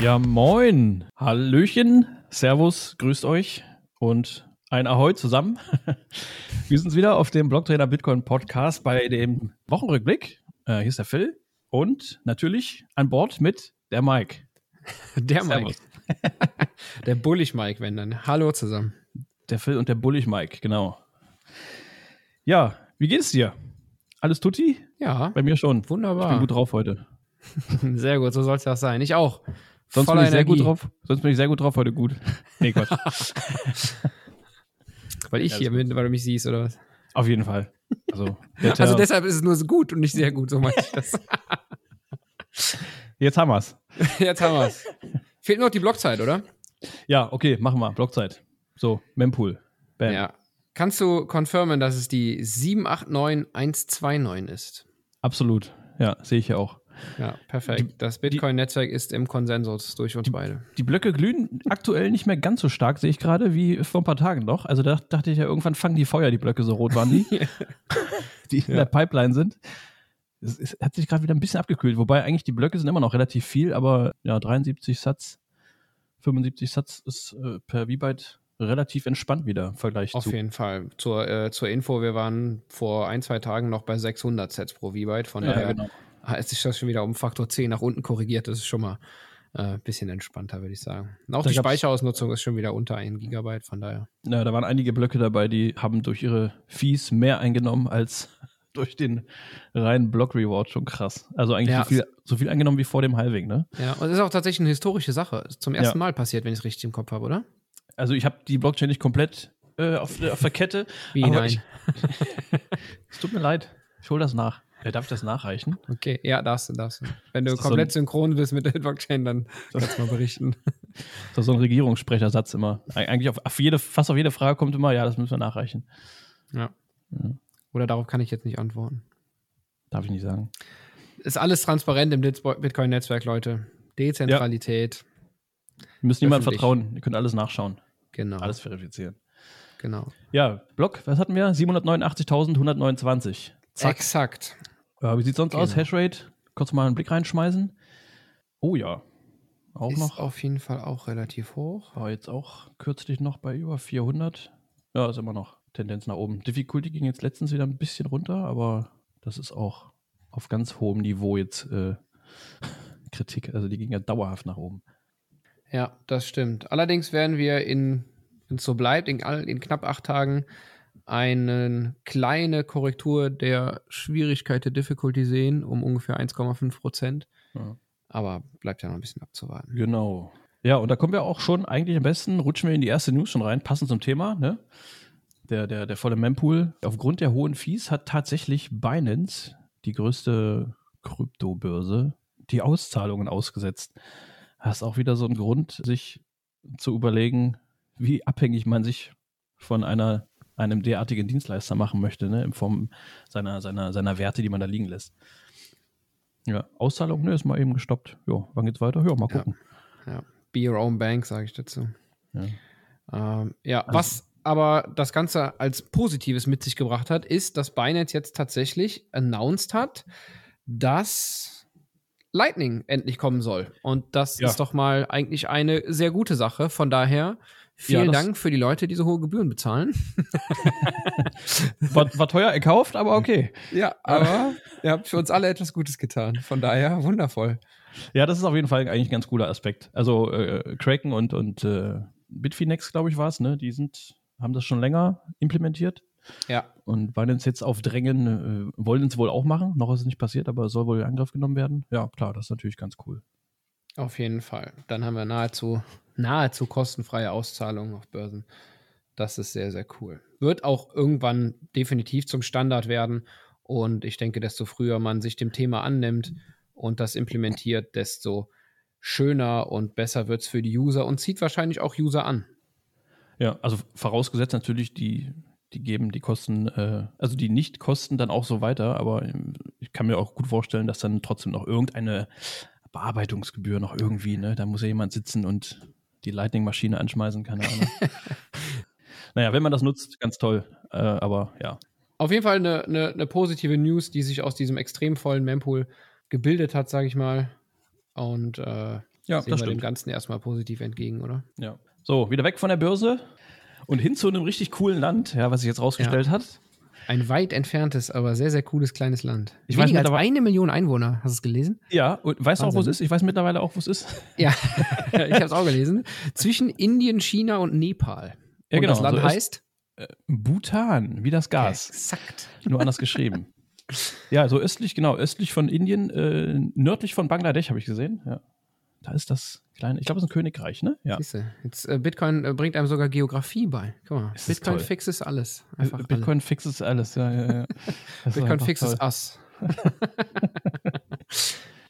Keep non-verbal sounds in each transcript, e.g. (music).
Ja, moin. Hallöchen. Servus. Grüßt euch. Und ein Ahoi zusammen. (laughs) Wir sind wieder auf dem Blocktrainer Bitcoin Podcast bei dem Wochenrückblick. Äh, hier ist der Phil. Und natürlich an Bord mit der Mike. Der Mike. (laughs) der Bullig Mike, wenn dann. Hallo zusammen. Der Phil und der Bullig Mike, genau. Ja, wie geht's dir? Alles tutti? Ja. Bei mir schon. Wunderbar. Ich bin gut drauf heute. (laughs) Sehr gut, so soll es ja sein. Ich auch. Sonst Voller bin ich sehr gut drauf. Sonst bin ich sehr gut drauf heute gut. (laughs) Nee, Gott. (laughs) weil ich ja, hier bin, weil du mich siehst, oder was? Auf jeden Fall. Also, also deshalb ist es nur so gut und nicht sehr gut, so meine ich das. Jetzt haben wir's. (laughs) Jetzt haben wir's. Fehlt noch die Blockzeit, oder? Ja, okay, machen wir. Blockzeit. So, Mempool. Bam. Ja. Kannst du confirmen, dass es die 789129 ist? Absolut. Ja, sehe ich ja auch. Ja, perfekt. das Bitcoin-Netzwerk ist im Konsensus durch uns die, beide. Die Blöcke glühen aktuell nicht mehr ganz so stark, sehe ich gerade, wie vor ein paar Tagen noch. Also da dachte ich ja, irgendwann fangen die Feuer, die Blöcke, so rot waren die, (laughs) (laughs) die in ja. der Pipeline sind. Es, es hat sich gerade wieder ein bisschen abgekühlt, wobei eigentlich die Blöcke sind immer noch relativ viel, aber ja, 73 Satz, 75 Satz ist äh, per V-Byte relativ entspannt wieder im Vergleich Auf zu. Auf jeden Fall. Zur, äh, zur Info, wir waren vor ein, zwei Tagen noch bei 600 Sets pro V-Byte, von ja, daher genau hat sich das schon wieder um Faktor 10 nach unten korrigiert. Das ist schon mal ein äh, bisschen entspannter, würde ich sagen. Auch da die Speicherausnutzung ist schon wieder unter 1 Gigabyte, von daher. Ja, da waren einige Blöcke dabei, die haben durch ihre Fees mehr eingenommen als (laughs) durch den reinen Block-Reward. Schon krass. Also eigentlich ja. so, viel, so viel eingenommen wie vor dem Halving, ne? Ja, und das ist auch tatsächlich eine historische Sache. Ist zum ersten ja. Mal passiert, wenn ich es richtig im Kopf habe, oder? Also ich habe die Blockchain nicht komplett äh, auf, auf, der Kette. Wie nein? (laughs) es tut mir leid. Ich hole das nach. Ja, darf ich das nachreichen? Okay, ja, darfst du, darfst du. Wenn du komplett so synchron bist mit der Blockchain, dann kannst du mal berichten. (laughs) Das ist so ein Regierungssprechersatz immer. Eigentlich auf, auf, jede, fast auf jede Frage kommt immer, ja, das müssen wir nachreichen. Ja. ja. Oder darauf kann ich jetzt nicht antworten. Darf ich nicht sagen. Ist alles transparent im Bitcoin-Netzwerk, Leute. Dezentralität. Ja. Wir müssen niemandem vertrauen. Ihr könnt alles nachschauen. Genau. Alles verifizieren. Genau. Ja, Block, was hatten wir? 789.129. Exakt. Ja, wie sieht sonst genau. aus? Hashrate? Kurz mal einen Blick reinschmeißen. Oh ja. Auch ist noch. auf jeden Fall auch relativ hoch. War jetzt auch kürzlich noch bei über 400. Ja, ist immer noch Tendenz nach oben. Difficulty ging jetzt letztens wieder ein bisschen runter, aber das ist auch auf ganz hohem Niveau jetzt äh, (laughs) Kritik. Also die ging ja dauerhaft nach oben. Ja, das stimmt. Allerdings werden wir in, wenn es so bleibt, in, in knapp acht Tagen eine kleine Korrektur der Schwierigkeit der Difficulty sehen, um ungefähr 1,5 Prozent. Ja. Aber bleibt ja noch ein bisschen abzuwarten. Genau. Ja, und da kommen wir auch schon eigentlich am besten, rutschen wir in die erste News schon rein, passend zum Thema, ne? Der, der, der volle Mempool. Aufgrund der hohen Fees hat tatsächlich Binance, die größte Kryptobörse, die Auszahlungen ausgesetzt. Das ist auch wieder so ein Grund, sich zu überlegen, wie abhängig man sich von einer einem derartigen Dienstleister machen möchte, ne, in Form seiner, seiner, seiner Werte, die man da liegen lässt. Ja, Auszahlung, ne, ist mal eben gestoppt. Jo, wann geht's weiter? Ja, mal gucken. Ja, ja. be your own bank, sage ich dazu. Ja, ähm, ja also, was aber das Ganze als Positives mit sich gebracht hat, ist, dass Binance jetzt tatsächlich announced hat, dass Lightning endlich kommen soll. Und das ja. ist doch mal eigentlich eine sehr gute Sache. Von daher Vielen ja, Dank für die Leute, die so hohe Gebühren bezahlen. (laughs) war, war, teuer erkauft, aber okay. Ja, aber ihr habt für uns alle etwas Gutes getan. Von daher wundervoll. Ja, das ist auf jeden Fall eigentlich ein ganz cooler Aspekt. Also äh, Kraken und, und äh, Bitfinex, glaube ich, war es, ne? Die sind, haben das schon länger implementiert. Ja. Und Binance jetzt auf Drängen, äh, wollen es wohl auch machen. Noch ist es nicht passiert, aber es soll wohl in Angriff genommen werden. Ja, klar, das ist natürlich ganz cool. Auf jeden Fall. Dann haben wir nahezu nahezu kostenfreie Auszahlungen auf Börsen. Das ist sehr, sehr cool. Wird auch irgendwann definitiv zum Standard werden. Und ich denke, desto früher man sich dem Thema annimmt und das implementiert, desto schöner und besser wird es für die User und zieht wahrscheinlich auch User an. Ja, also vorausgesetzt natürlich, die, die geben die Kosten, äh, also die Nicht-Kosten dann auch so weiter, aber ich kann mir auch gut vorstellen, dass dann trotzdem noch irgendeine Bearbeitungsgebühr noch irgendwie, ne? Da muss ja jemand sitzen und die Lightning-Maschine anschmeißen, keine Ahnung. (laughs) naja, wenn man das nutzt, ganz toll. Äh, aber ja. Auf jeden Fall eine, eine, eine, positive News, die sich aus diesem extrem vollen Mempool gebildet hat, sage ich mal. Und äh, Ja, Sehen das wir stimmt. dem Ganzen erstmal positiv entgegen, oder? Ja. So, wieder weg von der Börse und hin zu einem richtig coolen Land, ja, was sich jetzt rausgestellt ja. hat. Ein weit entferntes, aber sehr, sehr cooles kleines Land. Ich Weniger weiß als eine Million Einwohner. Hast du es gelesen? Ja, und weißt du auch, wo es ist? Ich weiß mittlerweile auch, wo es ist. (laughs) (laughs) Ja, ich habe es auch gelesen. Zwischen Indien, China und Nepal. Ja, und genau. Das Land so heißt? Äh, Bhutan, wie das Gas. Exakt. Nur anders geschrieben. (laughs) Ja, so östlich, genau, östlich von Indien, äh, nördlich von Bangladesch habe ich gesehen. Ja. Da ist das kleine, ich glaube, es ist ein Königreich, ne? Ja. Siehste, jetzt äh, Bitcoin äh, bringt einem sogar Geografie bei. Guck mal, ist Bitcoin fixes alles. Einfach Bitcoin alle. fixes alles, ja, ja, ja. (laughs) Bitcoin fixes Ass. (laughs)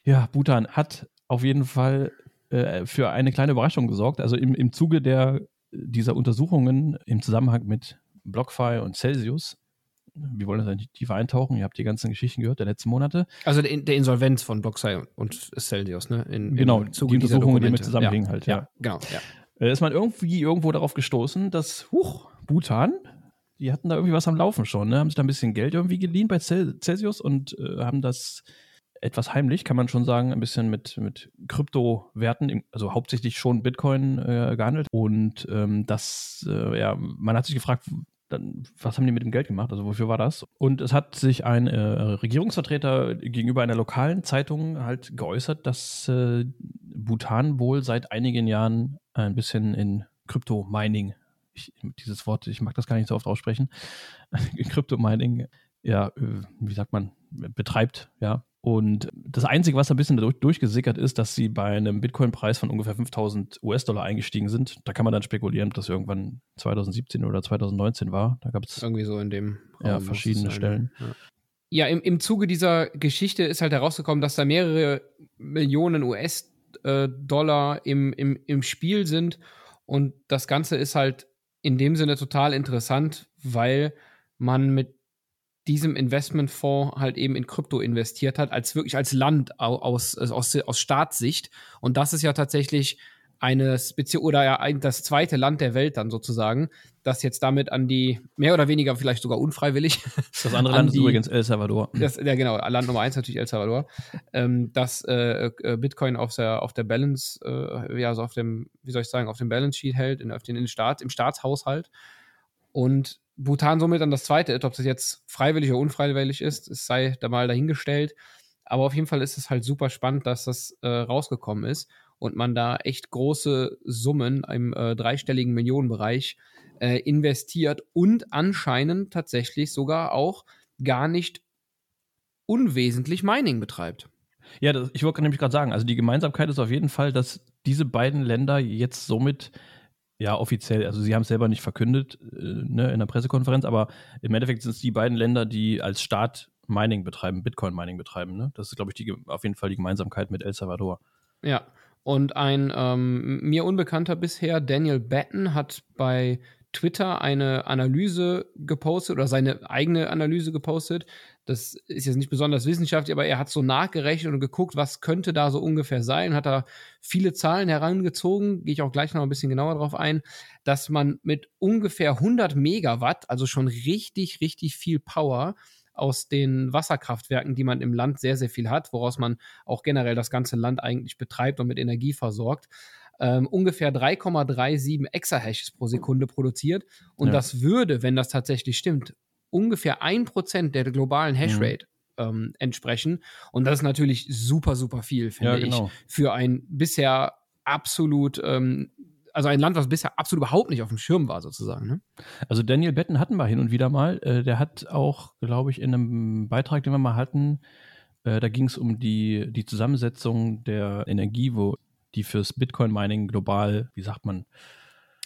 ja, Bhutan hat auf jeden Fall äh, für eine kleine Überraschung gesorgt. Also im, im Zuge der, dieser Untersuchungen im Zusammenhang mit BlockFi und Celsius wir wollen das nicht tiefer eintauchen. Ihr habt die ganzen Geschichten gehört der letzten Monate. Also der, der Insolvenz von BlockSci und Celsius, ne? In, genau, die Untersuchungen, die mit zusammenhängen ja, halt, ja. ja. Genau, ja. Äh, ist man irgendwie irgendwo darauf gestoßen, dass, huch, Bhutan, die hatten da irgendwie was am Laufen schon, ne? Haben sich da ein bisschen Geld irgendwie geliehen bei Celsius und äh, haben das etwas heimlich, kann man schon sagen, ein bisschen mit, mit Kryptowerten, also hauptsächlich schon Bitcoin äh, gehandelt. Und ähm, das, äh, ja, man hat sich gefragt, dann, was haben die mit dem Geld gemacht? Also wofür war das? Und es hat sich ein äh, Regierungsvertreter gegenüber einer lokalen Zeitung halt geäußert, dass äh, Bhutan wohl seit einigen Jahren ein bisschen in Krypto-Mining, dieses Wort, ich mag das gar nicht so oft aussprechen, (laughs) Krypto-Mining, ja, äh, wie sagt man, betreibt, ja. Und das Einzige, was ein bisschen dadurch durchgesickert ist, dass sie bei einem Bitcoin-Preis von ungefähr 5000 US-Dollar eingestiegen sind. Da kann man dann spekulieren, ob das irgendwann 2017 oder 2019 war. Da gab es irgendwie so in dem Raum ja, verschiedene Stellen. Ja. Ja, im, im Zuge dieser Geschichte ist halt herausgekommen, dass da mehrere Millionen US-Dollar im, im, im Spiel sind. Und das Ganze ist halt in dem Sinne total interessant, weil man mit diesem Investmentfonds halt eben in Krypto investiert hat, als wirklich als Land aus, aus, aus Staatssicht. Und das ist ja tatsächlich eine Spezial oder ja das zweite Land der Welt dann sozusagen, das jetzt damit an die, mehr oder weniger vielleicht sogar unfreiwillig. (laughs) Das andere Land die, ist übrigens El Salvador. (laughs) Das, ja, genau, Land Nummer eins natürlich El Salvador. Ähm, dass äh, äh, Bitcoin auf der, auf der Balance, äh, ja, also auf dem, wie soll ich sagen, auf dem Balance Sheet hält, in, auf den, in den Staat, im Staatshaushalt. Und Bhutan somit dann das zweite. Ob das jetzt freiwillig oder unfreiwillig ist, es sei da mal dahingestellt. Aber auf jeden Fall ist es halt super spannend, dass das äh, rausgekommen ist und man da echt große Summen im äh, dreistelligen Millionenbereich äh, investiert und anscheinend tatsächlich sogar auch gar nicht unwesentlich Mining betreibt. Ja, das, ich wollte nämlich gerade sagen, also die Gemeinsamkeit ist auf jeden Fall, dass diese beiden Länder jetzt somit ja, offiziell, also sie haben es selber nicht verkündet äh, ne, in der Pressekonferenz, aber im Endeffekt sind es die beiden Länder, die als Staat Mining betreiben, Bitcoin-Mining betreiben. Ne? Das ist, glaube ich, die, auf jeden Fall die Gemeinsamkeit mit El Salvador. Ja, und ein ähm, mir unbekannter bisher, Daniel Batten, hat bei Twitter eine Analyse gepostet oder seine eigene Analyse gepostet. Das ist jetzt nicht besonders wissenschaftlich, aber er hat so nachgerechnet und geguckt, was könnte da so ungefähr sein, hat da viele Zahlen herangezogen, gehe ich auch gleich noch ein bisschen genauer drauf ein, dass man mit ungefähr 100 Megawatt, also schon richtig, richtig viel Power, aus den Wasserkraftwerken, die man im Land sehr, sehr viel hat, woraus man auch generell das ganze Land eigentlich betreibt und mit Energie versorgt, ähm, ungefähr 3,37 Exahashes pro Sekunde produziert. Und ja. das würde, wenn das tatsächlich stimmt, ungefähr ein Prozent der globalen mhm. Hashrate mhm. ähm, entsprechen. Und das ist natürlich super, super viel, finde ja, genau. ich, für ein bisher absolut ähm, also ein Land, was bisher absolut überhaupt nicht auf dem Schirm war, sozusagen. Ne? Also Daniel Betten hatten wir hin und wieder mal. Äh, der hat auch, glaube ich, in einem Beitrag, den wir mal hatten, äh, da ging es um die, die Zusammensetzung der Energie, wo die fürs Bitcoin-Mining global, wie sagt man,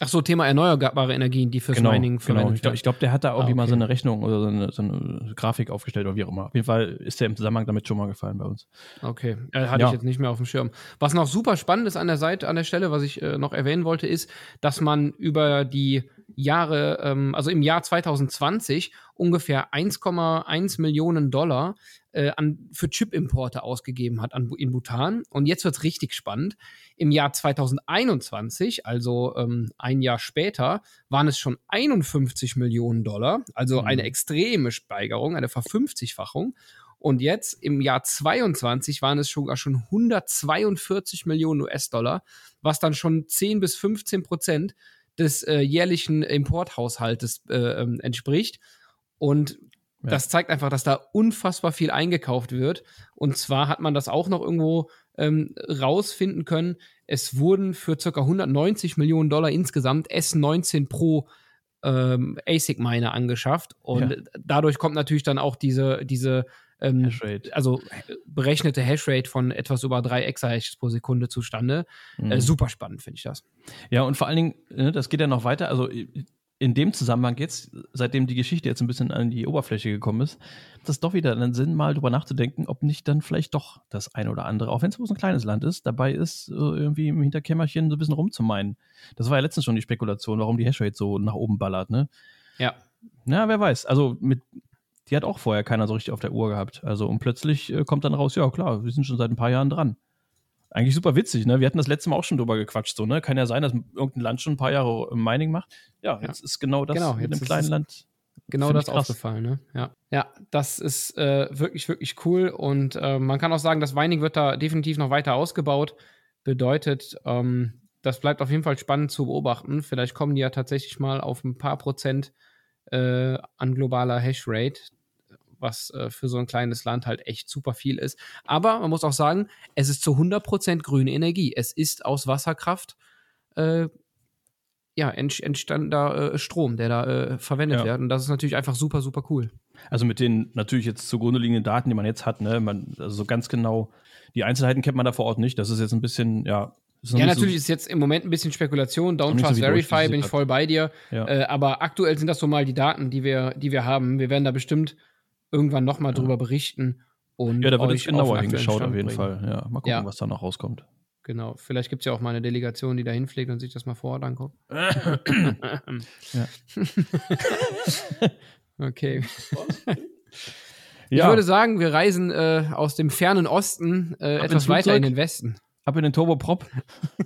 Ach so, Thema erneuerbare Energien, die fürs genau, Mining verwendet genau. Ich glaube, glaub, der hat da irgendwie ah, okay. mal so eine Rechnung oder so eine, so eine, Grafik aufgestellt oder wie auch immer. Auf jeden Fall ist der im Zusammenhang damit schon mal gefallen bei uns. Okay, äh, hatte ja. ich jetzt nicht mehr auf dem Schirm. Was noch super spannend ist an der Seite, an der Stelle, was ich äh, noch erwähnen wollte, ist, dass man über die Jahre, ähm, also im Jahr 2020 ungefähr 1,1 Millionen Dollar äh, an, für Chip-Importe ausgegeben hat an, in Bhutan. Und jetzt wird es richtig spannend. Im Jahr 2021, also ähm, ein Jahr später, waren es schon 51 Millionen Dollar, also mhm. eine extreme Steigerung, eine Verfünfzigfachung. Und jetzt im Jahr 22 waren es sogar schon 142 Millionen US-Dollar, was dann schon 10 bis 15 Prozent des äh, jährlichen Importhaushaltes äh, ähm, entspricht. Und ja. das zeigt einfach, dass da unfassbar viel eingekauft wird. Und zwar hat man das auch noch irgendwo ähm, rausfinden können. Es wurden für ca. 190 Millionen Dollar insgesamt S19 Pro ähm, ASIC-Miner angeschafft. Und ja. dadurch kommt natürlich dann auch diese, diese ähm, Hashrate. also berechnete Hashrate von etwas über 3 Exahashes pro Sekunde zustande. Äh, mhm. Äh, super spannend, finde ich das. Ja, und vor allen Dingen, ne, das geht ja noch weiter. Also in dem Zusammenhang jetzt, seitdem die Geschichte jetzt ein bisschen an die Oberfläche gekommen ist, das doch wieder einen Sinn, mal drüber nachzudenken, ob nicht dann vielleicht doch das ein oder andere, auch wenn es bloß ein kleines Land ist, dabei ist, irgendwie im Hinterkämmerchen so ein bisschen rumzumeinen. Das war ja letztens schon die Spekulation, warum die Hashrate so nach oben ballert, ne? Ja. Ja, wer weiß. Also mit, die hat auch vorher keiner so richtig auf der Uhr gehabt. Also und plötzlich äh, kommt dann raus, ja klar, wir sind schon seit ein paar Jahren dran. Eigentlich super witzig, ne? Wir hatten das letzte Mal auch schon drüber gequatscht, so, ne? Kann ja sein, dass irgendein Land schon ein paar Jahre Mining macht. Ja, jetzt ja. ist genau das genau, mit einem kleinen Land. Genau das aufgefallen, ne? Ja. Ja, das ist äh, wirklich, wirklich cool. Und äh, man kann auch sagen, das Mining wird da definitiv noch weiter ausgebaut. Bedeutet, ähm, das bleibt auf jeden Fall spannend zu beobachten. Vielleicht kommen die ja tatsächlich mal auf ein paar Prozent äh, an globaler Hashrate was äh, für so ein kleines Land halt echt super viel ist. Aber man muss auch sagen, es ist zu 100% grüne Energie. Es ist aus Wasserkraft äh, ja, entstandener äh, Strom, der da äh, verwendet ja. wird. Und das ist natürlich einfach super, super cool. Also mit den natürlich jetzt zugrunde liegenden Daten, die man jetzt hat, ne, man, also so ganz genau, die Einzelheiten kennt man da vor Ort nicht. Das ist jetzt ein bisschen, ja. Ja, natürlich so, ist jetzt im Moment ein bisschen Spekulation. Don't Trust so Verify, bin ich voll bei dir. Ja. Äh, aber aktuell sind das so mal die Daten, die wir, die wir haben. Wir werden da bestimmt irgendwann nochmal ja. drüber berichten. Und ja, da wird jetzt genauer hingeschaut auf jeden bringen. Fall. Ja, mal gucken, ja. was da noch rauskommt. Genau, vielleicht gibt es ja auch mal eine Delegation, die da hinfliegt und sich das mal vor Ort anguckt. (coughs) okay. Ich würde sagen, wir reisen äh, aus dem fernen Osten äh, etwas weiter in den Westen. Ab in den Turboprop.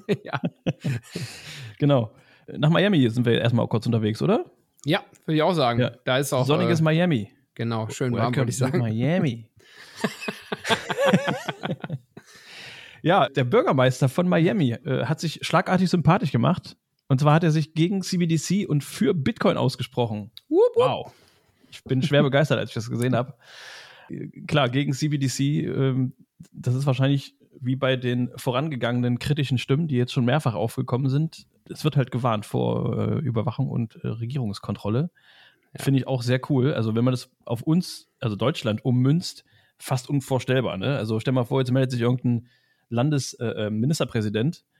(laughs) ja. (laughs) genau. Nach Miami sind wir erstmal auch kurz unterwegs, oder? Ja, würde ich auch sagen. Ja. Da ist auch. Sonniges äh, Miami. Genau, schön warm, würde ich sagen. Miami. (laughs) ja, der Bürgermeister von Miami äh, hat sich schlagartig sympathisch gemacht. Und zwar hat er sich gegen CBDC und für Bitcoin ausgesprochen. Wupp, wupp. Wow. Ich bin schwer begeistert, als ich das gesehen habe. Klar, gegen CBDC, ähm, das ist wahrscheinlich wie bei den vorangegangenen kritischen Stimmen, die jetzt schon mehrfach aufgekommen sind. Es wird halt gewarnt vor äh, Überwachung und äh, Regierungskontrolle. Ja. Finde ich auch sehr cool. Also, wenn man das auf uns, also Deutschland, ummünzt, fast unvorstellbar. Ne? Also, stell mal vor, jetzt meldet sich irgendein Landesministerpräsident äh, äh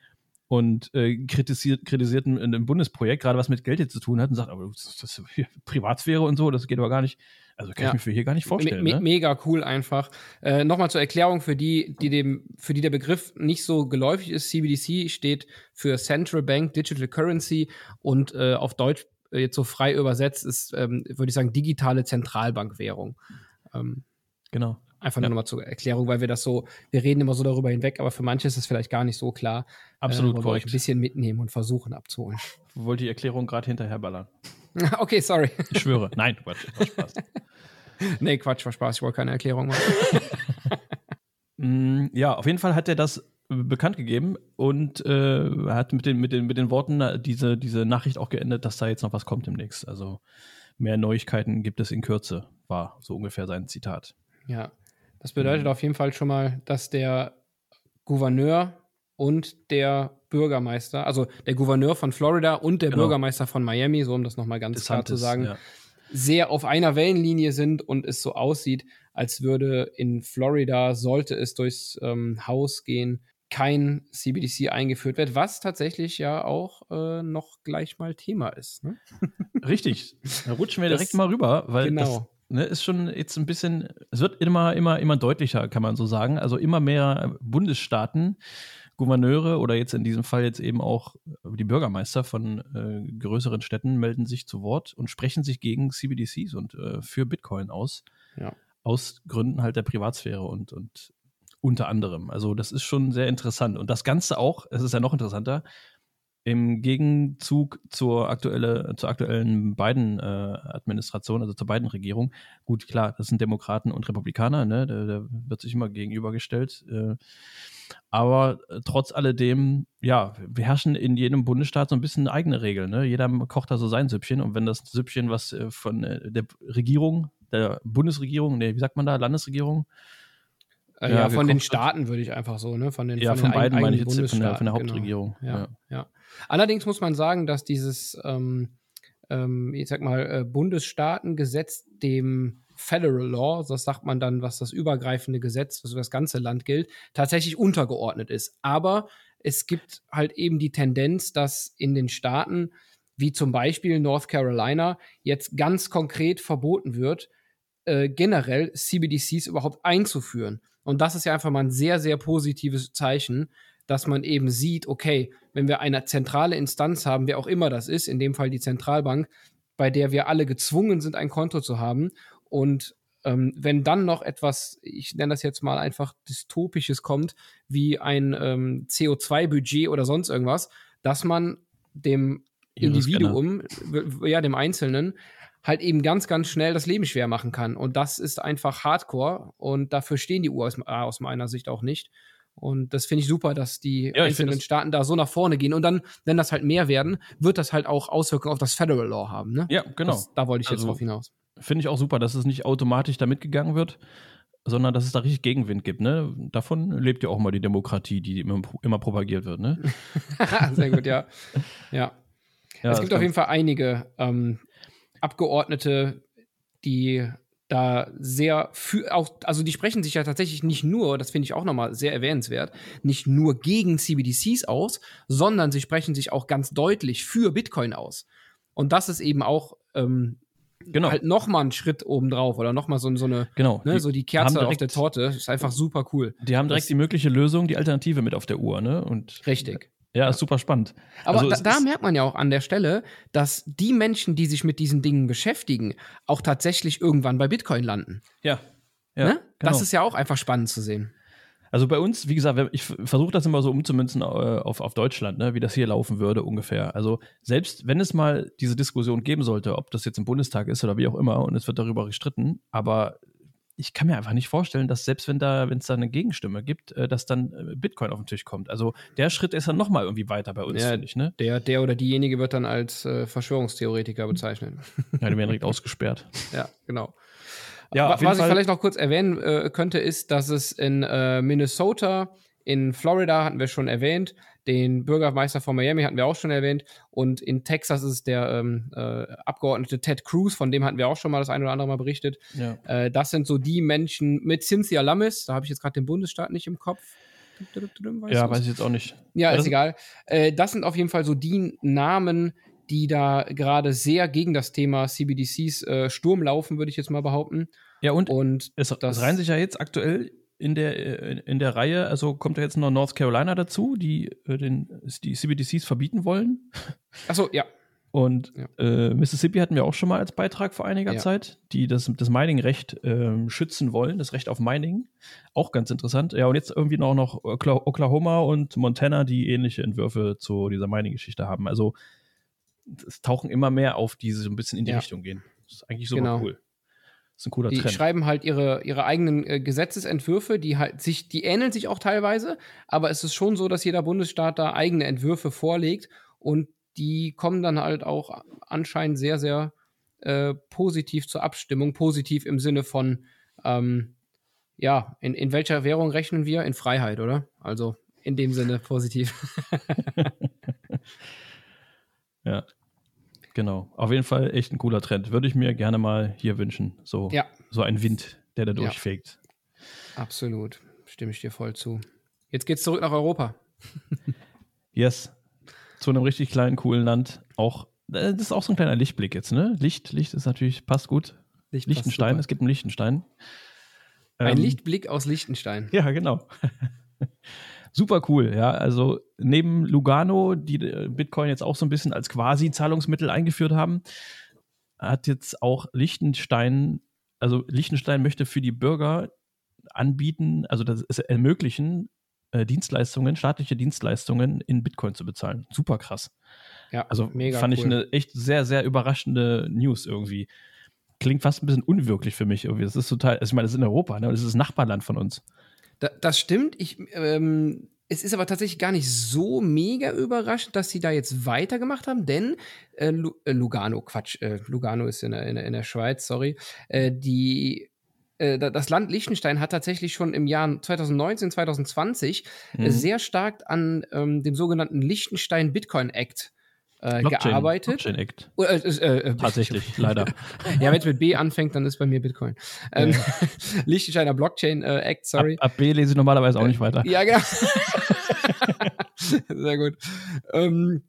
und äh, kritisiert, kritisiert ein, ein, Bundesprojekt, gerade was mit Geld jetzt zu tun hat, und sagt, aber das ist Privatsphäre und so, das geht aber gar nicht. Also kann ja. ich mir für hier gar nicht vorstellen. Me ne? Mega cool einfach. Äh, Nochmal zur Erklärung für die, die dem, für die der Begriff nicht so geläufig ist. CBDC steht für Central Bank Digital Currency und äh, auf Deutsch äh, jetzt so frei übersetzt, ist, ähm, würde ich sagen, digitale Zentralbankwährung. Ähm, genau. Einfach nur ja. nochmal zur Erklärung, weil wir das so, wir reden immer so darüber hinweg, aber für manche ist es vielleicht gar nicht so klar. Absolut äh, korrekt. ein bisschen mitnehmen und versuchen abzuholen. Wollte die Erklärung gerade hinterher ballern. (laughs) okay, sorry. Ich schwöre. Nein, Quatsch, war Spaß. (laughs) nee, Quatsch, war Spaß. Ich wollte keine Erklärung machen. (laughs) Mm, ja, auf jeden Fall hat er das bekannt gegeben und äh, hat mit den, mit, den, mit den Worten äh, diese, diese Nachricht auch geendet, dass da jetzt noch was kommt demnächst. Also mehr Neuigkeiten gibt es in Kürze, war so ungefähr sein Zitat. Ja, das bedeutet mhm. auf jeden Fall schon mal, dass der Gouverneur und der Bürgermeister, also der Gouverneur von Florida und der genau. Bürgermeister von Miami, so um das nochmal ganz klar zu sagen, ja. sehr auf einer Wellenlinie sind und es so aussieht, als würde in Florida, sollte es durchs ähm, Haus gehen, kein CBDC eingeführt wird, was tatsächlich ja auch äh, noch gleich mal Thema ist. Ne? (laughs) Richtig. Da rutschen wir das, direkt mal rüber, weil genau. das ne, ist schon jetzt ein bisschen, es wird immer, immer, immer deutlicher, kann man so sagen. Also immer mehr Bundesstaaten, Gouverneure oder jetzt in diesem Fall jetzt eben auch die Bürgermeister von äh, größeren Städten melden sich zu Wort und sprechen sich gegen CBDCs und äh, für Bitcoin aus. Ja. Aus Gründen halt der Privatsphäre und, und unter anderem. Also das ist schon sehr interessant. Und das Ganze auch, es ist ja noch interessanter, Im Gegenzug zur, aktuelle, zur aktuellen beiden äh, Administration, also zur beiden Regierung, gut, klar, das sind Demokraten und Republikaner, ne? Da, da wird sich immer gegenübergestellt. Äh, aber trotz alledem, ja, herrschen in jedem Bundesstaat so ein bisschen eigene Regeln. Ne? Jeder kocht da so sein Süppchen und wenn das Süppchen, was äh, von äh, der Regierung, der Bundesregierung, nee, wie sagt man da, Landesregierung, äh, ja, ja von den Staaten würde ich einfach so, ne? Von den, ja, von, von den beiden meine ich jetzt von der, von der. Hauptregierung. Genau. Ja, ja, ja. Allerdings muss man sagen, dass dieses, ähm, ähm, ich sag mal, äh, Bundesstaatengesetz dem Federal Law, das sagt man dann, was das übergreifende Gesetz, was für das ganze Land gilt, tatsächlich untergeordnet ist. Aber es gibt halt eben die Tendenz, dass in den Staaten, wie zum Beispiel North Carolina, jetzt ganz konkret verboten wird, äh, generell CBDCs überhaupt einzuführen. Und das ist ja einfach mal ein sehr, sehr positives Zeichen, dass man eben sieht, okay, wenn wir eine zentrale Instanz haben, wer auch immer das ist, in dem Fall die Zentralbank, bei der wir alle gezwungen sind, ein Konto zu haben. Und ähm, wenn dann noch etwas, ich nenne das jetzt mal einfach dystopisches kommt, wie ein ähm, CO2-Budget oder sonst irgendwas, dass man dem Individuum, ja, dem Einzelnen, halt eben ganz, ganz schnell das Leben schwer machen kann. Und das ist einfach Hardcore und dafür stehen die USA aus meiner Sicht auch nicht. Und das finde ich super, dass die ja, einzelnen Staaten da so nach vorne gehen. Und dann, wenn das halt mehr werden, wird das halt auch Auswirkungen auf das Federal Law haben. Ne? Ja, genau. Das, da wollte ich jetzt also, drauf hinaus. Finde ich auch super, dass es nicht automatisch da mitgegangen wird, sondern dass es da richtig Gegenwind gibt. Ne? Davon lebt ja auch mal die Demokratie, die immer, immer propagiert wird. Ne? (laughs) Sehr gut, ja. (laughs) ja. ja es gibt auf jeden Fall einige ähm, Abgeordnete, die da sehr für auch, also die sprechen sich ja tatsächlich nicht nur, das finde ich auch nochmal sehr erwähnenswert, nicht nur gegen CBDCs aus, sondern sie sprechen sich auch ganz deutlich für Bitcoin aus. Und das ist eben auch ähm, genau. halt nochmal ein Schritt obendrauf oder nochmal so, so eine, genau. ne, so die Kerze direkt, auf der Torte. Ist einfach super cool. Die haben direkt das, die mögliche Lösung, die Alternative mit auf der Uhr, ne? Und richtig. Ja, ist super spannend. Aber also da, da merkt man ja auch an der Stelle, dass die Menschen, die sich mit diesen Dingen beschäftigen, auch tatsächlich irgendwann bei Bitcoin landen. Ja. ja ne? genau. Das ist ja auch einfach spannend zu sehen. Also bei uns, wie gesagt, ich versuche das immer so umzumünzen äh, auf, auf Deutschland, ne, wie das hier laufen würde ungefähr. Also selbst wenn es mal diese Diskussion geben sollte, ob das jetzt im Bundestag ist oder wie auch immer, und es wird darüber gestritten, aber ich kann mir einfach nicht vorstellen, dass selbst wenn da, wenn es da eine Gegenstimme gibt, äh, dass dann äh, Bitcoin auf den Tisch kommt. Also der Schritt ist dann nochmal irgendwie weiter bei uns, ja, finde ich, ne? Der, der oder diejenige wird dann als äh, Verschwörungstheoretiker bezeichnet. Ja, die werden direkt ausgesperrt. (laughs) Ja, genau. Ja, was ich vielleicht noch kurz erwähnen äh, könnte, ist, dass es in äh, Minnesota, in Florida hatten wir schon erwähnt, den Bürgermeister von Miami hatten wir auch schon erwähnt. Und in Texas ist der ähm, äh, Abgeordnete Ted Cruz, von dem hatten wir auch schon mal das ein oder andere Mal berichtet. Ja. Äh, das sind so die Menschen mit Cynthia Lammis, da habe ich jetzt gerade den Bundesstaat nicht im Kopf. Weißt ja, weiß ich jetzt auch nicht. Ja, ist egal. Äh, das sind auf jeden Fall so die Namen, die da gerade sehr gegen das Thema CBDCs äh, Sturm laufen, würde ich jetzt mal behaupten. Ja, und, und es, das, es reihen sich ja jetzt aktuell in der, äh, in der Reihe, also kommt ja jetzt noch North Carolina dazu, die äh, den, die CBDCs verbieten wollen. Achso, ja. Und ja. Äh, Mississippi hatten wir auch schon mal als Beitrag vor einiger ja. Zeit, die das, das Mining-Recht ähm, schützen wollen, das Recht auf Mining. Auch ganz interessant. Ja, und jetzt irgendwie noch, noch Oklahoma und Montana, die ähnliche Entwürfe zu dieser Mining-Geschichte haben. Also es tauchen immer mehr auf, die so ein bisschen in die ja. Richtung gehen. Das ist eigentlich super genau. cool. Das ist ein cooler die Trend. schreiben halt ihre, ihre eigenen äh, Gesetzesentwürfe, die halt sich, die ähneln sich auch teilweise, aber es ist schon so, dass jeder Bundesstaat da eigene Entwürfe vorlegt und die kommen dann halt auch anscheinend sehr, sehr äh, positiv zur Abstimmung. Positiv im Sinne von, ähm, ja, in, in welcher Währung rechnen wir? In Freiheit, oder? Also in dem Sinne positiv. (laughs) ja. Genau. Auf jeden Fall echt ein cooler Trend. Würde ich mir gerne mal hier wünschen. So, ja. so ein Wind, der da durchfegt. Ja. Absolut. Stimme ich dir voll zu. Jetzt geht's zurück nach Europa. (laughs) yes. Zu einem richtig kleinen, coolen Land. Auch, äh, das ist auch so ein kleiner Lichtblick jetzt, ne? Licht, Licht ist natürlich, passt gut. Licht Liechtenstein, es gibt einen Lichtenstein. Ein ähm, Lichtblick aus Liechtenstein. (laughs) Ja, genau. (laughs) super cool, ja. Also neben Lugano, die äh, Bitcoin jetzt auch so ein bisschen als quasi Zahlungsmittel eingeführt haben, hat jetzt auch Liechtenstein, also Liechtenstein möchte für die Bürger anbieten, also das ermöglichen, äh, Dienstleistungen, staatliche Dienstleistungen in Bitcoin zu bezahlen. Super krass. Ja, also mega fand cool. ich eine echt sehr, sehr überraschende News irgendwie. Klingt fast ein bisschen unwirklich für mich irgendwie. Das ist total, also ich meine, das ist in Europa, ne? Das ist das Nachbarland von uns. Da, das stimmt. Ich, ähm, es ist aber tatsächlich gar nicht so mega überraschend, dass sie da jetzt weitergemacht haben, denn äh, äh Lugano, Quatsch, äh, Lugano ist in der, in der, in der Schweiz, sorry, äh, die äh, das Land Liechtenstein hat tatsächlich schon im Jahr 2019, 2020 äh, mhm. sehr stark an ähm, dem sogenannten Liechtenstein Bitcoin Act äh, Blockchain, gearbeitet. Blockchain Act. Oh, äh, äh, äh, (laughs) Tatsächlich, leider. (laughs) ja, wenn es mit B anfängt, dann ist bei mir Bitcoin. Ähm, (laughs) ja. Liechtensteiner Blockchain Act, sorry. Ab, ab, B lese ich normalerweise auch nicht weiter. Ja, genau. Sehr gut. Ähm,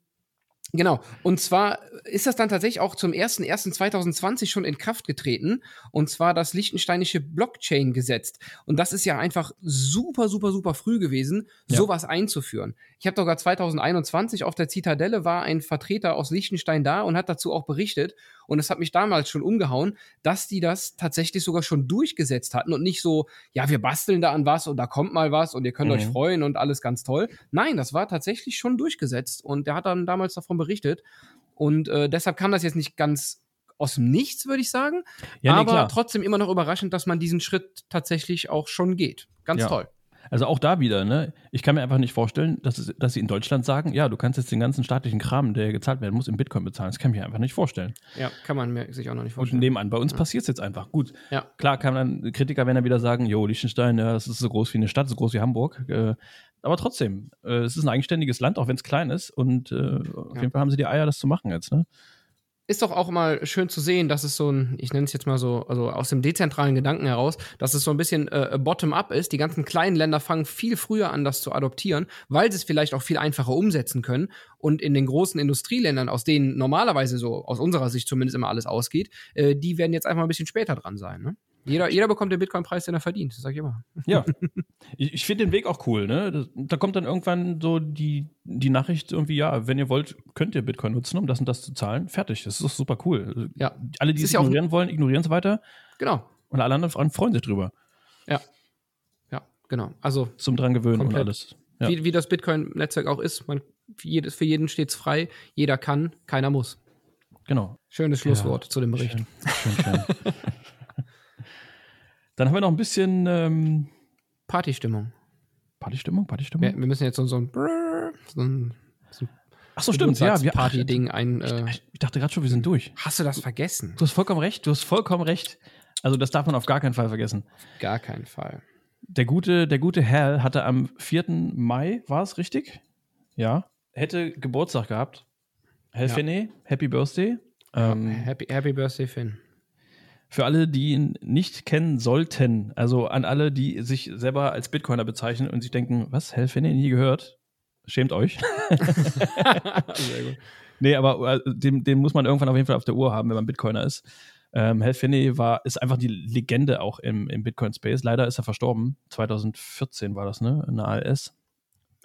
Genau. Und zwar ist das dann tatsächlich auch zum 01.01.2020 schon in Kraft getreten. Und zwar das Liechtensteinische Blockchain-Gesetz. Und das ist ja einfach super, super, super früh gewesen, ja. sowas einzuführen. Ich habe sogar 2021 auf der Zitadelle war ein Vertreter aus Liechtenstein da und hat dazu auch berichtet. Und es hat mich damals schon umgehauen, dass die das tatsächlich sogar schon durchgesetzt hatten und nicht so, ja, wir basteln da an was und da kommt mal was und ihr könnt mhm. euch freuen und alles ganz toll. Nein, das war tatsächlich schon durchgesetzt. Und der hat dann damals davon berichtet. Und äh, deshalb kam das jetzt nicht ganz aus dem Nichts, würde ich sagen. Ja, nee, aber klar. trotzdem immer noch überraschend, dass man diesen Schritt tatsächlich auch schon geht. Ganz ja. toll. Also auch da wieder, ne? Ich kann mir einfach nicht vorstellen, dass, dass sie in Deutschland sagen, ja, du kannst jetzt den ganzen staatlichen Kram, der gezahlt werden muss, in Bitcoin bezahlen. Das kann ich mir einfach nicht vorstellen. Ja, kann man mir sich auch noch nicht vorstellen. Und nebenan, bei uns ja. passiert es jetzt einfach. Gut. Ja. Klar kann dann, Kritiker werden dann wieder sagen, jo, Liechtenstein, ja, das ist so groß wie eine Stadt, so groß wie Hamburg. Äh, aber trotzdem, äh, es ist ein eigenständiges Land, auch wenn es klein ist. Und äh, auf jeden Fall haben sie die Eier, das zu machen jetzt, ne? Ist doch auch mal schön zu sehen, dass es so ein, ich nenne es jetzt mal so, also aus dem dezentralen Gedanken heraus, dass es so ein bisschen äh, bottom-up ist. Die ganzen kleinen Länder fangen viel früher an, das zu adoptieren, weil sie es vielleicht auch viel einfacher umsetzen können. Und in den großen Industrieländern, aus denen normalerweise so, aus unserer Sicht zumindest immer alles ausgeht, äh, die werden jetzt einfach ein bisschen später dran sein. Ne? Jeder, jeder bekommt den Bitcoin-Preis, den er verdient, das sag ich immer. Ja. (laughs) Ich, ich finde den Weg auch cool, ne? Da, da, kommt dann irgendwann so die, die Nachricht irgendwie, ja, wenn ihr wollt, könnt ihr Bitcoin nutzen, um das und das zu zahlen. Fertig. Das ist doch super cool. Ja. Alle, die es ignorieren ja wollen, ignorieren es weiter. Genau. Und alle anderen freuen sich drüber. Ja. Ja, genau. Also. Zum dran gewöhnen komplett. und alles. Ja. Wie, wie das Bitcoin-Netzwerk auch ist. Man, für, jedes, für jeden steht es frei. Jeder kann, keiner muss. Genau. Schönes Schlusswort ja, zu dem Bericht. Schön, schön, schön. (laughs) Dann haben wir noch ein bisschen ähm, Partystimmung. Partystimmung? Partystimmung? Wir, wir müssen jetzt so, so ein, so ein so Ach so, stimmt. Ja, wir Party-Ding ein. Äh, ich, ich, dachte gerade schon, wir sind durch. Hast du das vergessen? Du hast vollkommen recht. Du hast vollkommen recht. Also, das darf man auf gar keinen Fall vergessen. Gar keinen Fall. Der gute, der gute Hal hatte am 4. Mai, war es richtig? Ja. Hätte Geburtstag gehabt. Hal ja. Finney, Happy Birthday. Ähm, happy, happy Birthday, Finn. Für alle, die ihn nicht kennen sollten, also an alle, die sich selber als Bitcoiner bezeichnen und sich denken, was, Helfine, nie gehört? Schämt euch. (laughs) Sehr gut. Nee, aber äh, den, den, muss man irgendwann auf jeden Fall auf der Uhr haben, wenn man Bitcoiner ist. Ähm, Hal Finney war, ist einfach die Legende auch im, im Bitcoin-Space. Leider ist er verstorben. 2014 war das, ne? In der ALS.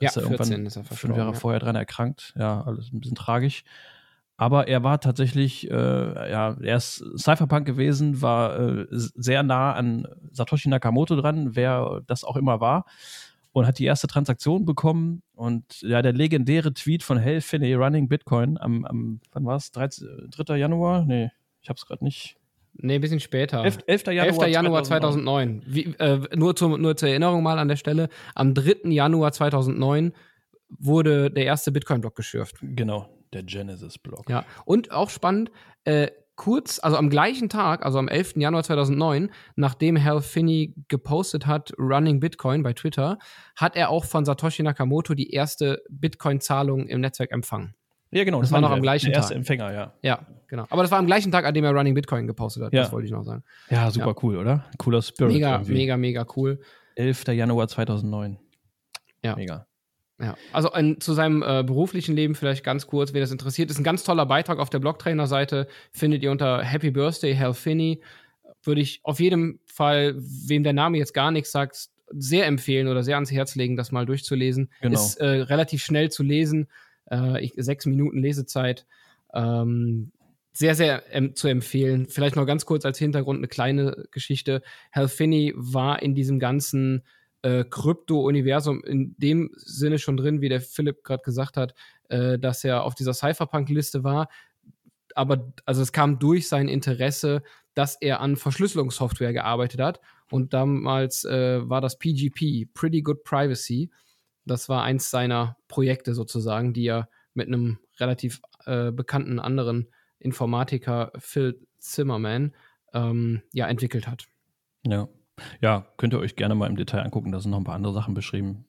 Ja, ist er 14 ist er verstorben. Fünf Jahre ja. vorher dran erkrankt. Ja, alles ein bisschen tragisch. Aber er war tatsächlich, äh, ja, er ist Cypherpunk gewesen, war äh, sehr nah an Satoshi Nakamoto dran, wer das auch immer war, und hat die erste Transaktion bekommen. Und ja, der legendäre Tweet von Hell Finney Running Bitcoin am, am wann war es? 3. Januar? Nee, ich hab's gerade nicht. Nee, ein bisschen später. 11. 11. Januar, 11. Januar 2009. 2009. Wie, äh, nur, zu, nur zur Erinnerung mal an der Stelle. Am 3. Januar 2009 wurde der erste Bitcoin-Block geschürft. Genau, der Genesis-Block. Ja, und auch spannend, äh, kurz, also am gleichen Tag, also am 11. Januar 2009, nachdem Hal Finney gepostet hat, Running Bitcoin bei Twitter, hat er auch von Satoshi Nakamoto die erste Bitcoin-Zahlung im Netzwerk empfangen. Ja, genau. Das, das war noch am gleichen der erste Tag. Empfänger, ja. Ja, genau. Aber das war am gleichen Tag, an dem er Running Bitcoin gepostet hat. Ja. Das wollte ich noch sagen. Ja, super ja. cool, oder? Cooler Spirit. Mega, irgendwie. mega, mega cool. 11. Januar 2009. Ja. Mega. Ja, also ein, zu seinem äh, beruflichen Leben vielleicht ganz kurz, wer das interessiert, ist ein ganz toller Beitrag auf der Blogtrainer-Seite, findet ihr unter Happy Birthday Hal Finney. Würde ich auf jeden Fall, wem der Name jetzt gar nichts sagt, sehr empfehlen oder sehr ans Herz legen, das mal durchzulesen. Genau. Ist äh, relativ schnell zu lesen, äh, ich, sechs Minuten Lesezeit. Ähm, sehr, sehr ähm, zu empfehlen. Vielleicht noch ganz kurz als Hintergrund eine kleine Geschichte. Hal Finney war in diesem ganzen äh, Krypto-Universum in dem Sinne schon drin, wie der Philipp gerade gesagt hat, äh, dass er auf dieser Cypherpunk-Liste war. Aber also es kam durch sein Interesse, dass er an Verschlüsselungssoftware gearbeitet hat. Und damals äh, war das PGP, Pretty Good Privacy. Das war eins seiner Projekte sozusagen, die er mit einem relativ äh, bekannten anderen Informatiker, Phil Zimmerman, ähm, ja, entwickelt hat. Ja. Ja, könnt ihr euch gerne mal im Detail angucken. Da sind noch ein paar andere Sachen beschrieben.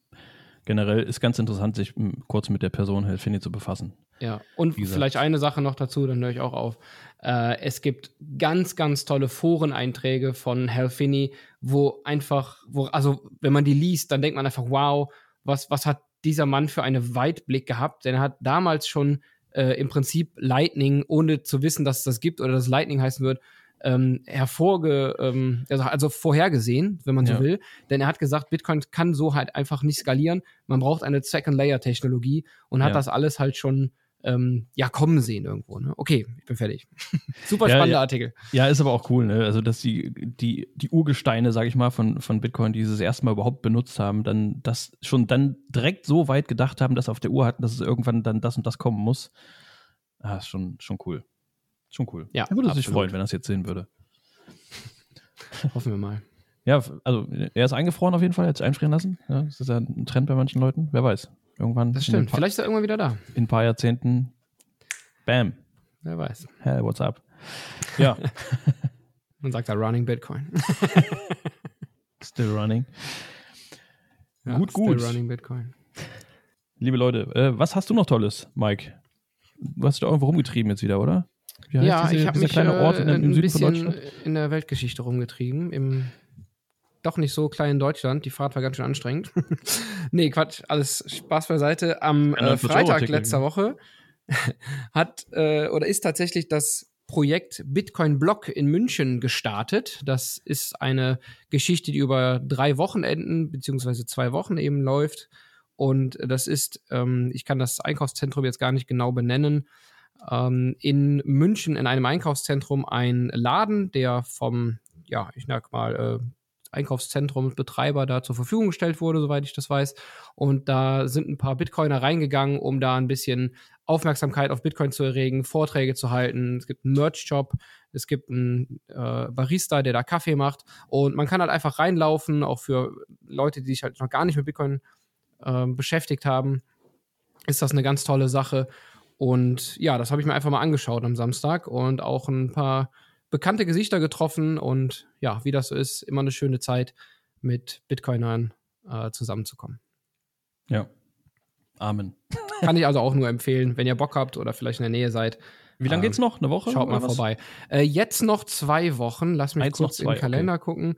Generell ist ganz interessant, sich hm, kurz mit der Person Helfini zu befassen. Ja, und vielleicht eine Sache noch dazu, dann höre ich auch auf. Äh, es gibt ganz, ganz tolle Foreneinträge von Helfini, wo einfach, wo, also wenn man die liest, dann denkt man einfach, wow, was, was hat dieser Mann für einen Weitblick gehabt? Denn er hat damals schon äh, im Prinzip Lightning, ohne zu wissen, dass es das gibt oder dass Lightning heißen wird, ähm, hervorge, ähm, also vorhergesehen, wenn man so ja. will. Denn er hat gesagt, Bitcoin kann so halt einfach nicht skalieren. Man braucht eine Second-Layer-Technologie und hat ja. das alles halt schon ähm, ja kommen sehen irgendwo. Ne? Okay, ich bin fertig. (laughs) Super spannender ja, Artikel. Ja, ist aber auch cool, ne? Also, dass die, die, die Urgesteine, sage ich mal, von, von Bitcoin, die sie das erste Mal überhaupt benutzt haben, dann das schon dann direkt so weit gedacht haben, dass auf der Uhr hatten, dass es irgendwann dann das und das kommen muss. Ah, ist schon, schon cool. Schon cool. Ja, er würde absolut. sich freuen, wenn er es jetzt sehen würde. (laughs) Hoffen wir mal. Ja, also er ist eingefroren auf jeden Fall, er hat sich einfrieren lassen. Ja, das ist ja ein Trend bei manchen Leuten. Wer weiß. Irgendwann. Das stimmt. Vielleicht ist er irgendwann wieder da. In ein paar Jahrzehnten. Bam. Wer weiß. Hey, what's up? Ja. (laughs) Man sagt da Running Bitcoin. (laughs) Still running. Ja, gut, still gut. Running Bitcoin. Liebe Leute, äh, was hast du noch Tolles, Mike? Du hast dich da irgendwo rumgetrieben jetzt wieder, oder? Ja, diese, ich habe mich kleine Ort in, äh, in ein bisschen in der Weltgeschichte rumgetrieben, im doch nicht so kleinen Deutschland. Die Fahrt war ganz schön anstrengend. (laughs) nee, Quatsch, alles Spaß beiseite. Am äh, Freitag letzter Woche (laughs) hat äh, oder ist tatsächlich das Projekt Bitcoin Block in München gestartet. Das ist eine Geschichte, die über drei Wochenenden beziehungsweise zwei Wochen eben läuft. Und das ist, ähm, ich kann das Einkaufszentrum jetzt gar nicht genau benennen, ähm, in München in einem Einkaufszentrum ein Laden, der vom, ja, ich sag mal, äh, Einkaufszentrumsbetreiber da zur Verfügung gestellt wurde, soweit ich das weiß. Und da sind ein paar Bitcoiner reingegangen, um da ein bisschen Aufmerksamkeit auf Bitcoin zu erregen, Vorträge zu halten. Es gibt einen Merch-Shop, es gibt einen äh, Barista, der da Kaffee macht. Und man kann halt einfach reinlaufen, auch für Leute, die sich halt noch gar nicht mit Bitcoin äh, beschäftigt haben. Ist das eine ganz tolle Sache. Und ja, das habe ich mir einfach mal angeschaut am Samstag und auch ein paar bekannte Gesichter getroffen und ja, wie das so ist, immer eine schöne Zeit mit Bitcoinern äh, zusammenzukommen. Ja. Amen. (laughs) Kann ich also auch nur empfehlen, wenn ihr Bock habt oder vielleicht in der Nähe seid. Wie lange ähm, geht's noch? Eine Woche? Schaut mal vorbei. Äh, jetzt noch zwei Wochen. Lass mich Eins kurz zwei, in den Kalender okay. gucken.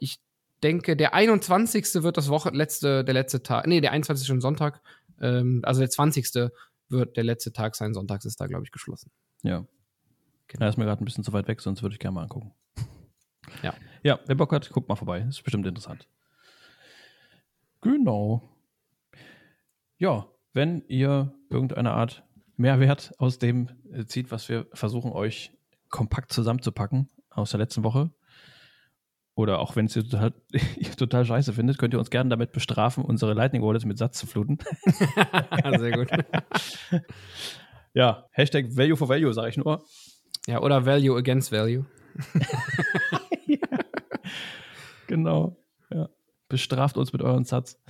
Ich denke, der 21. wird das Woche letzte, der letzte Tag. Nee, der 21. ist schon Sonntag. Ähm, also der 20 wird der letzte Tag sein. Sonntags ist da, glaube ich, geschlossen. Ja. Genau. Er ist mir gerade ein bisschen zu weit weg, sonst würde ich gerne mal angucken. (laughs) Ja. Ja, wer Bock hat, guckt mal vorbei. Ist bestimmt interessant. Genau. Ja, wenn ihr irgendeine Art Mehrwert aus dem äh, zieht, was wir versuchen, euch kompakt zusammenzupacken aus der letzten Woche, oder auch wenn es ihr total, (laughs) total scheiße findet, könnt ihr uns gerne damit bestrafen, unsere Lightning Wallets mit Satz zu fluten. (laughs) Sehr gut. (laughs) ja, Hashtag Value for Value, sage ich nur. Ja, oder Value against Value. ja. Genau. Ja. Bestraft uns mit euren Satz.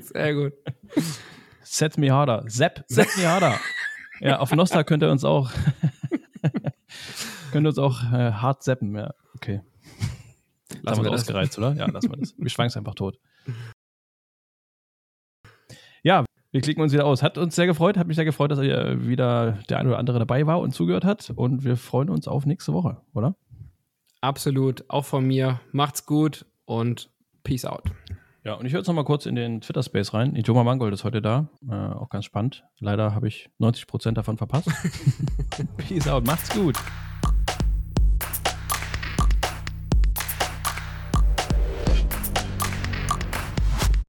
Sehr gut. Set me harder. Sepp, set me harder. Ja, auf Nostra könnt ihr uns auch könnt ihr uns auch äh, hart seppen. Ja, okay. Lassen wir das ausgereizt, oder? Ja, lassen wir das. (laughs) Wir schwanken es einfach tot. Ja, wir klicken uns wieder aus. Hat uns sehr gefreut, hat mich sehr gefreut, dass ihr wieder der ein oder andere dabei war und zugehört hat. Und wir freuen uns auf nächste Woche, oder? Absolut, auch von mir. Macht's gut und Peace out. Ja, und ich höre jetzt noch mal kurz in den Twitter-Space rein. Ijoma Mangold ist heute da. Äh, auch ganz spannend. Leider habe ich 90% davon verpasst. (laughs) Peace out. Macht's gut.